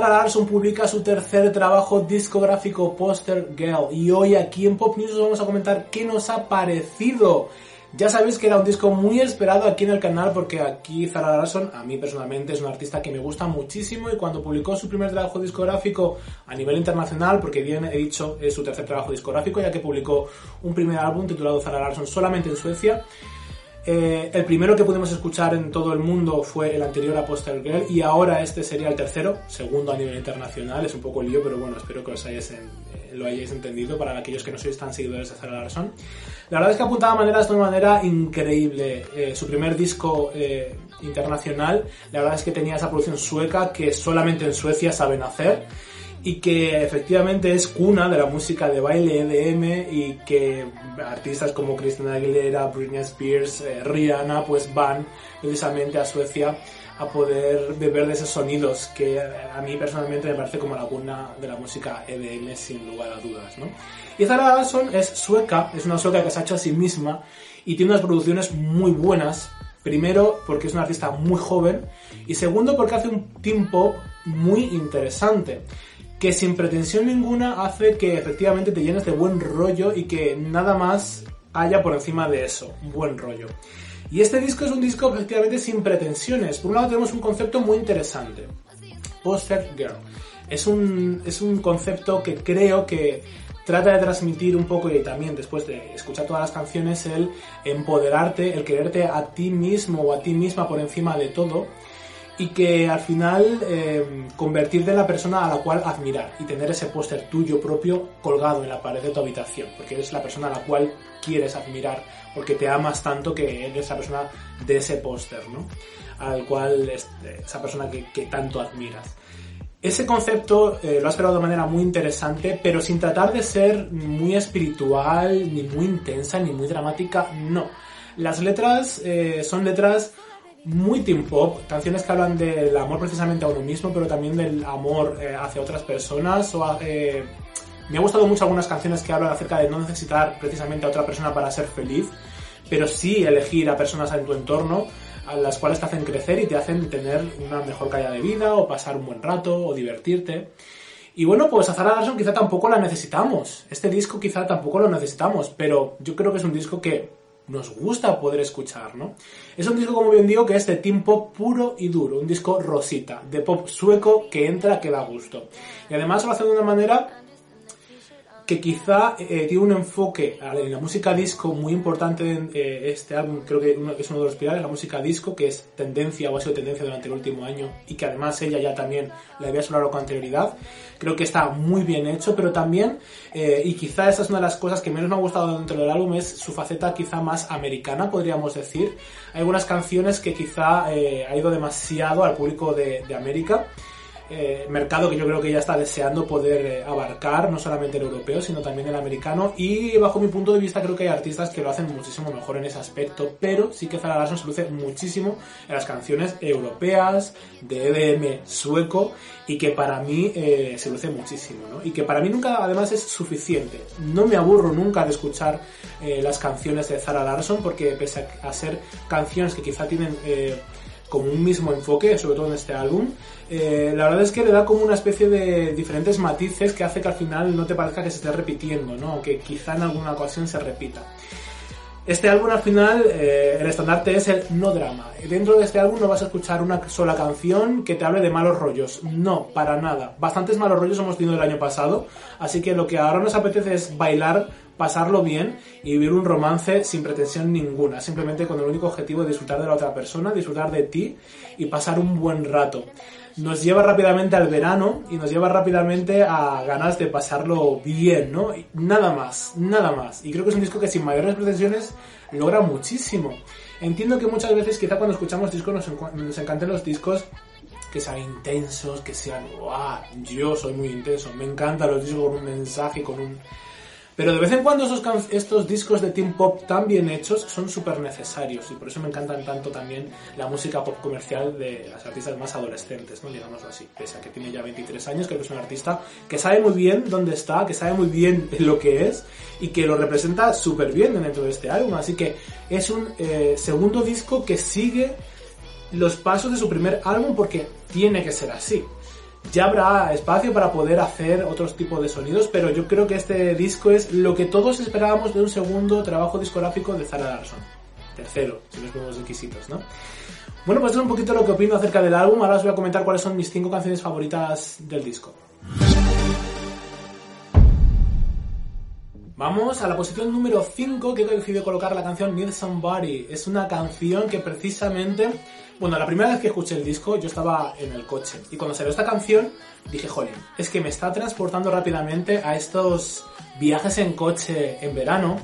Zara Larsson publica su tercer trabajo discográfico Poster Girl y hoy aquí en Pop News os vamos a comentar qué nos ha parecido. Ya sabéis que era un disco muy esperado aquí en el canal porque aquí Zara Larsson, a mí personalmente, es un artista que me gusta muchísimo y cuando publicó su primer trabajo discográfico a nivel internacional, porque bien he dicho, es su tercer trabajo discográfico, ya que publicó un primer álbum titulado Zara Larsson solamente en Suecia, eh, el primero que pudimos escuchar en todo el mundo fue el anterior a Poster Girl y ahora este sería el tercero, segundo a nivel internacional. Es un poco lío, pero bueno, espero que os eh, lo hayáis entendido para aquellos que no sois tan seguidores de Zara Larsson. La verdad es que apuntaba maneras de una manera increíble. Eh, su primer disco internacional, la verdad es que tenía esa producción sueca que solamente en Suecia saben hacer y que efectivamente es cuna de la música de baile EDM y que artistas como Christina Aguilera, Britney Spears, eh, Rihanna pues van precisamente a Suecia a poder beber de esos sonidos que a mí personalmente me parece como la cuna de la música EDM sin lugar a dudas, ¿no? Y Zara Larsson es sueca, es una sueca que se ha hecho a sí misma y tiene unas producciones muy buenas. Primero, porque es una artista muy joven y segundo, porque hace un team pop muy interesante que sin pretensión ninguna hace que efectivamente te llenes de buen rollo y que nada más haya por encima de eso, buen rollo. Y este disco es un disco efectivamente sin pretensiones. Por un lado tenemos un concepto muy interesante. Poster Girl. Es un, es un concepto que creo que trata de transmitir un poco y también después de escuchar todas las canciones el empoderarte, el quererte a ti mismo o a ti misma por encima de todo y que al final eh, convertirte en la persona a la cual admirar y tener ese póster tuyo propio colgado en la pared de tu habitación, porque eres la persona a la cual quieres admirar, porque te amas tanto que eres la persona de ese póster, ¿no? Al cual es, esa persona que, que tanto admiras. Ese concepto eh, lo has creado de manera muy interesante, pero sin tratar de ser muy espiritual, ni muy intensa, ni muy dramática, no. Las letras eh, son letras muy teen pop, canciones que hablan del amor precisamente a uno mismo, pero también del amor eh, hacia otras personas. O, eh, me ha gustado mucho algunas canciones que hablan acerca de no necesitar precisamente a otra persona para ser feliz, pero sí elegir a personas en tu entorno a las cuales te hacen crecer y te hacen tener una mejor calidad de vida o pasar un buen rato o divertirte. Y bueno, pues a Zara Larsson quizá tampoco la necesitamos. Este disco quizá tampoco lo necesitamos, pero yo creo que es un disco que nos gusta poder escuchar, ¿no? Es un disco, como bien digo, que es de team pop puro y duro, un disco rosita, de pop sueco que entra, que da gusto. Y además lo hace de una manera que quizá eh, un enfoque en la música disco muy importante en eh, este álbum, creo que uno, es uno de los pilares, la música disco, que es tendencia o ha sido tendencia durante el último año y que además ella ya también la había sonado con anterioridad. Creo que está muy bien hecho, pero también, eh, y quizá esa es una de las cosas que menos me ha gustado dentro del álbum, es su faceta quizá más americana, podríamos decir. Hay algunas canciones que quizá ha ido demasiado al público de, de América eh, mercado que yo creo que ya está deseando poder eh, abarcar, no solamente el europeo, sino también el americano. Y bajo mi punto de vista creo que hay artistas que lo hacen muchísimo mejor en ese aspecto, pero sí que Zara Larsson se luce muchísimo en las canciones europeas, de EDM sueco, y que para mí eh, se luce muchísimo, ¿no? Y que para mí nunca además es suficiente. No me aburro nunca de escuchar las canciones de Zara Larsson, porque pese a, ser canciones que quizá tienen como un mismo enfoque, sobre todo en este álbum. Eh, la verdad es que le da como una especie de diferentes matices que hace que al final no te parezca que se esté repitiendo, ¿no? que quizá en alguna ocasión se repita. Este álbum al final, eh, el estandarte es el no drama. Dentro de este álbum no vas a escuchar una sola canción que te hable de malos rollos. No, para nada. Bastantes malos rollos hemos tenido el año pasado, así que lo que ahora nos apetece es bailar pasarlo bien y vivir un romance sin pretensión ninguna, simplemente con el único objetivo de disfrutar de la otra persona, disfrutar de ti y pasar un buen rato. nos lleva rápidamente al verano y nos lleva rápidamente a ganas de pasarlo bien, ¿no? Nada más, nada más. Y creo que es un disco que sin mayores pretensiones logra muchísimo. Entiendo que muchas veces, quizá cuando escuchamos discos, nos, nos encanten los discos que sean intensos, que sean, ¡guau! Yo soy muy intenso, me encantan los discos con un mensaje, con un pero de vez en cuando estos discos de Team Pop tan bien hechos son súper necesarios y por eso me encantan tanto también la música pop comercial de las artistas más adolescentes, ¿no? digámoslo así. Pese a que tiene ya 23 años, creo que es un artista que sabe muy bien dónde está, que sabe muy bien lo que es y que lo representa súper bien dentro de este álbum. Así que es un eh, segundo disco que sigue los pasos de su primer álbum porque tiene que ser así ya habrá espacio para poder hacer otros tipos de sonidos, pero yo creo que este disco es lo que todos esperábamos de un segundo trabajo discográfico de Zara Larson. Tercero, si nos ponemos requisitos, ¿no? Bueno, pues es un poquito lo que opino acerca del álbum. Ahora os voy a comentar cuáles son mis cinco canciones favoritas del disco. Vamos a la posición número 5 que he decidido colocar la canción Need Somebody. Es una canción que precisamente bueno, la primera vez que escuché el disco yo estaba en el coche y cuando salió esta canción dije, jolín, es que me está transportando rápidamente a estos viajes en coche en verano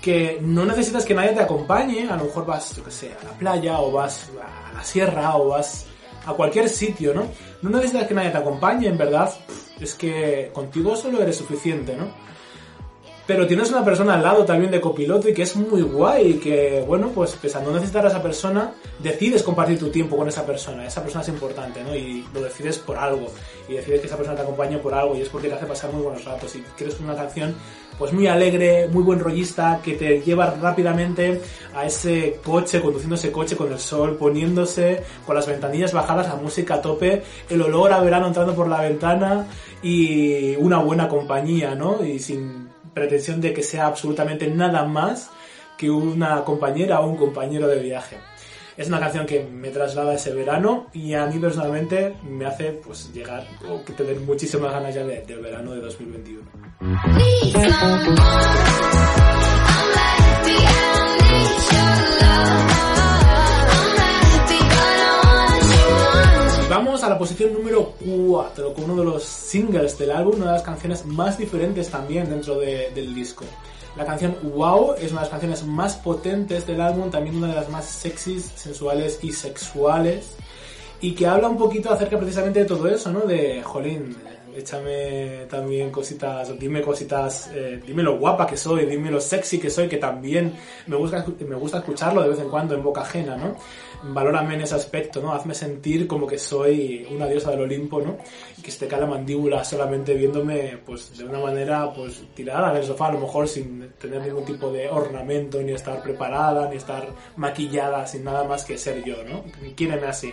que no necesitas que nadie te acompañe, a lo mejor vas, yo que sé, a la playa o vas a la sierra o vas a cualquier sitio, ¿no? No necesitas que nadie te acompañe, en verdad, es que contigo solo eres suficiente, ¿no? Pero tienes una persona al lado también de copiloto y que es muy guay y que, bueno, pues no necesitar a esa persona, decides compartir tu tiempo con esa persona. Esa persona es importante, ¿no? Y lo decides por algo. Y decides que esa persona te acompañe por algo y es porque te hace pasar muy buenos ratos. Y quieres una canción, pues muy alegre, muy buen rollista, que te lleva rápidamente a ese coche, conduciendo ese coche con el sol, poniéndose con las ventanillas bajadas, la música a tope, el olor a verano entrando por la ventana y una buena compañía, ¿no? Y sin pretensión de que sea absolutamente nada más que una compañera o un compañero de viaje. Es una canción que me traslada ese verano y a mí personalmente me hace pues llegar o tener muchísimas ganas ya del verano de 2021. A la posición número 4 con uno de los singles del álbum, una de las canciones más diferentes también dentro del disco. La canción Wow es una de las canciones más potentes del álbum, también una de las más sexys, sensuales y sexuales. Y que habla un poquito acerca precisamente de todo eso, ¿no? De, jolín, échame también cositas, dime cositas, eh, dime lo guapa que soy, dime lo sexy que soy, que también me gusta, me gusta escucharlo de vez en cuando en boca ajena, ¿no? Valórame en ese aspecto, ¿no? Hazme sentir como que soy una diosa del Olimpo, ¿no? Que esté cae la mandíbula solamente viéndome, pues, de una manera, pues, tirada en el sofá, a lo mejor sin tener ningún tipo de ornamento, ni estar preparada, ni estar maquillada, sin nada más que ser yo, ¿no? Quíreme así.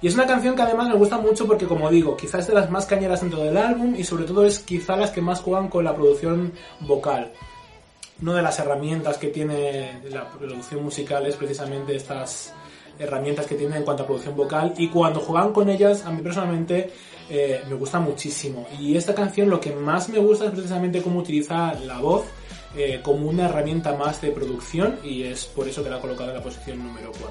Y es una canción que además me gusta mucho porque, como digo, quizás es de las más cañeras dentro del álbum y sobre todo es quizá las que más juegan con la producción vocal. Una de las herramientas que tiene la producción musical es precisamente estas herramientas que tiene en cuanto a producción vocal y cuando juegan con ellas a mí personalmente eh, me gusta muchísimo y esta canción lo que más me gusta es precisamente cómo utiliza la voz eh, como una herramienta más de producción y es por eso que la he colocado en la posición número 4.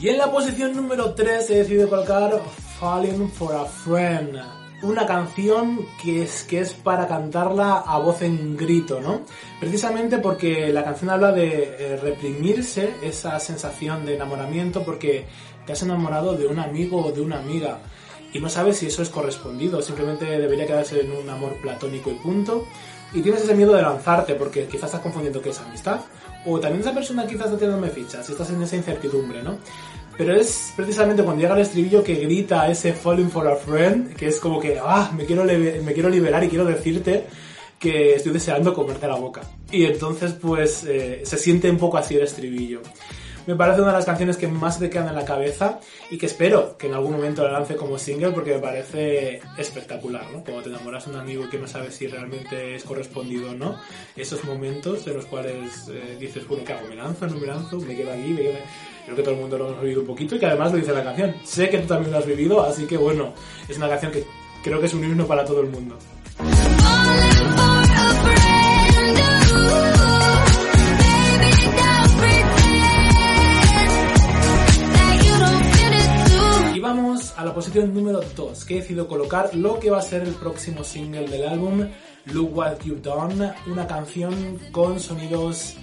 Y en la posición número 3 he decidido colocar Falling for a Friend. Una canción que es, que es para cantarla a voz en grito, ¿no? Precisamente porque la canción habla de eh, reprimirse esa sensación de enamoramiento porque te has enamorado de un amigo o de una amiga y no sabes si eso es correspondido, simplemente debería quedarse en un amor platónico y punto. Y tienes ese miedo de lanzarte porque quizás estás confundiendo que es amistad o también esa persona quizás está teniendo fichas y estás en esa incertidumbre, ¿no? Pero es precisamente cuando llega el estribillo que grita ese Falling for a Friend, que es como que, ah, me quiero, me quiero liberar y quiero decirte que estoy deseando comerte la boca. Y entonces pues eh, se siente un poco así el estribillo me parece una de las canciones que más te quedan en la cabeza y que espero que en algún momento la lance como single porque me parece espectacular, ¿no? Cuando te enamoras de un amigo que no sabes si realmente es correspondido o no, esos momentos en los cuales eh, dices, bueno, ¿qué hago? ¿Me lanzo? ¿No me lanzo? ¿Me quedo aquí? ¿Me quedo... Creo que todo el mundo lo hemos vivido un poquito y que además lo dice la canción. Sé que tú también lo has vivido, así que bueno, es una canción que creo que es un himno para todo el mundo. Posición número 2, que he decidido colocar lo que va a ser el próximo single del álbum, Look What You've Done, una canción con sonidos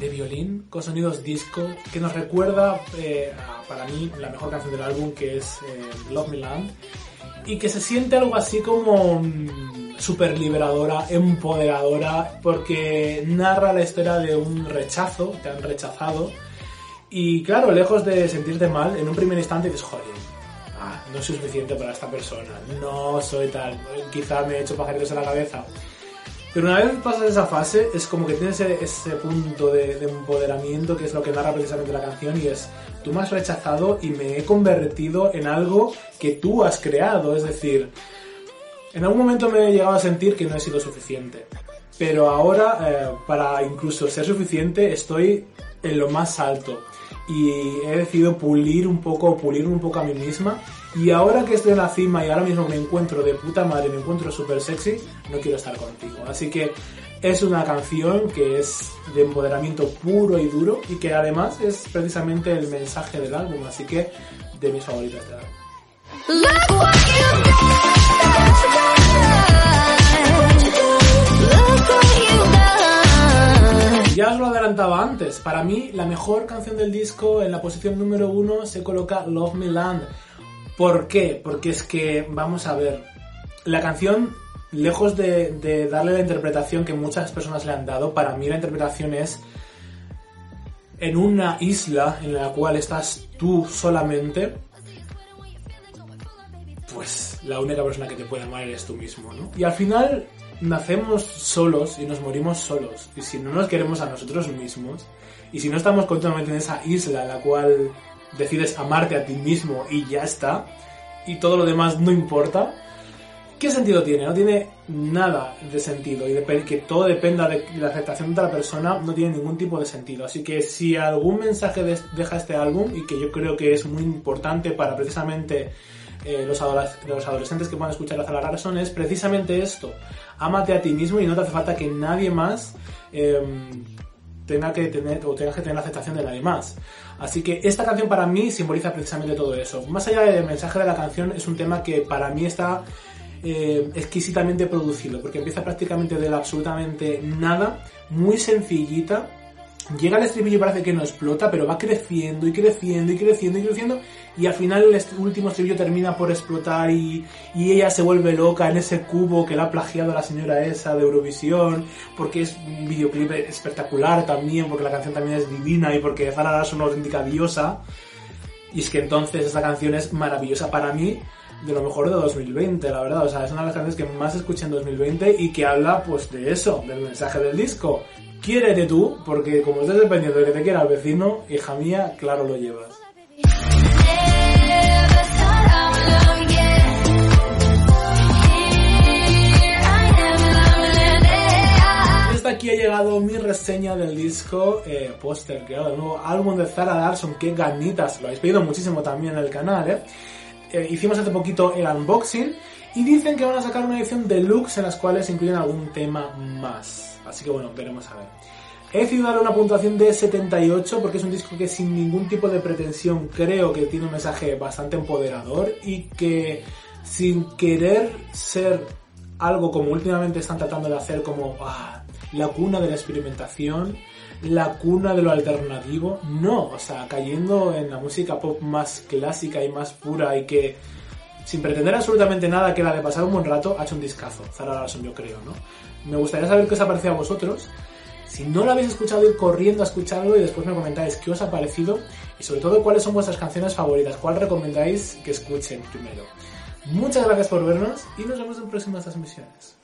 de violín, con sonidos disco, que nos recuerda eh, para mí la mejor canción del álbum, que es eh, Love Me Land, y que se siente algo así como mm, super liberadora, empoderadora, porque narra la historia de un rechazo, te han rechazado, y claro, lejos de sentirte mal, en un primer instante dices, joder, no soy suficiente para esta persona, no soy tal, quizá me he hecho pajaritos en la cabeza. Pero una vez pasas esa fase, es como que tienes ese, punto de, de, empoderamiento que es lo que narra precisamente la canción y es, tú me has rechazado y me he convertido en algo que tú has creado. Es decir, en algún momento me he llegado a sentir que no he sido suficiente. Pero ahora, eh, para incluso ser suficiente, estoy en lo más alto. Y he decidido pulir un poco, pulir un poco a mí misma y ahora que estoy en la cima y ahora mismo me encuentro de puta madre, me encuentro súper sexy, no quiero estar contigo. Así que es una canción que es de empoderamiento puro y duro y que además es precisamente el mensaje del álbum, así que de mis favoritas álbum. Ya os lo adelantaba antes, para mí la mejor canción del disco en la posición número uno se coloca Love Me Land ¿Por qué? Porque es que, vamos a ver, la canción, lejos de, darle la interpretación que muchas personas le han dado, para mí la interpretación es en una isla en la cual estás tú solamente, pues la única persona que te puede amar eres tú mismo, ¿no? Y al final nacemos solos y nos morimos solos. Y si no nos queremos a nosotros mismos, y si no estamos continuamente en esa isla en la cual decides amarte a ti mismo y ya está, y todo lo demás no importa, ¿qué sentido tiene? No tiene nada de sentido y que todo dependa de la aceptación de la persona no tiene ningún tipo de sentido. Así que si algún mensaje deja este álbum y que yo creo que es muy importante para precisamente eh, los, adolescentes que puedan escuchar a Zara Larson es precisamente esto. Ámate a ti mismo y no te hace falta que nadie más em, tenga que tener o tenga que tener la aceptación de nadie más. Así que esta canción para mí simboliza precisamente todo eso. Más allá del mensaje de la canción, es un tema que para mí está eh, exquisitamente producido, porque empieza prácticamente de absolutamente nada, muy sencillita, Llega el estribillo y parece que no explota, pero va creciendo y creciendo y creciendo y creciendo. Y al final el último estribillo termina por explotar y, y ella se vuelve loca en ese cubo que le ha plagiado la señora esa de Eurovisión. Porque es un videoclip espectacular también, porque la canción también es divina y porque Zara es una auténtica diosa. Y es que entonces esta canción es maravillosa para mí de lo mejor de 2020, la verdad. O sea, es una de las canciones que más escuché en 2020 y que habla pues de eso, del mensaje del disco. Quiérete tú, porque como estés dependiendo de que te quiera el vecino, hija mía, claro lo llevas. Hasta aquí ha llegado mi reseña del disco eh, Póster, que el nuevo álbum de Zara Larson, qué ganitas, lo habéis pedido muchísimo también en el canal, ¿eh? Eh hicimos hace poquito el unboxing y dicen que van a sacar una edición deluxe en las cuales incluyen algún tema más. Así que bueno, veremos a ver. He decidido darle una puntuación de 78 porque es un disco que sin ningún tipo de pretensión creo que tiene un mensaje bastante empoderador y que sin querer ser algo como últimamente están tratando de hacer como ah, la cuna de la experimentación, la cuna de lo alternativo, no, o sea, cayendo en la música pop más clásica y más pura y que sin pretender absolutamente nada que la de pasar un buen rato, ha hecho un discazo, Zara Larson yo creo, ¿no? Me gustaría saber qué os ha parecido a vosotros. Si no lo habéis escuchado, ir corriendo a escucharlo y después me comentáis qué os ha parecido y sobre todo cuáles son vuestras canciones favoritas, cuál recomendáis que escuchen primero. Muchas gracias por vernos y nos vemos en próximas transmisiones.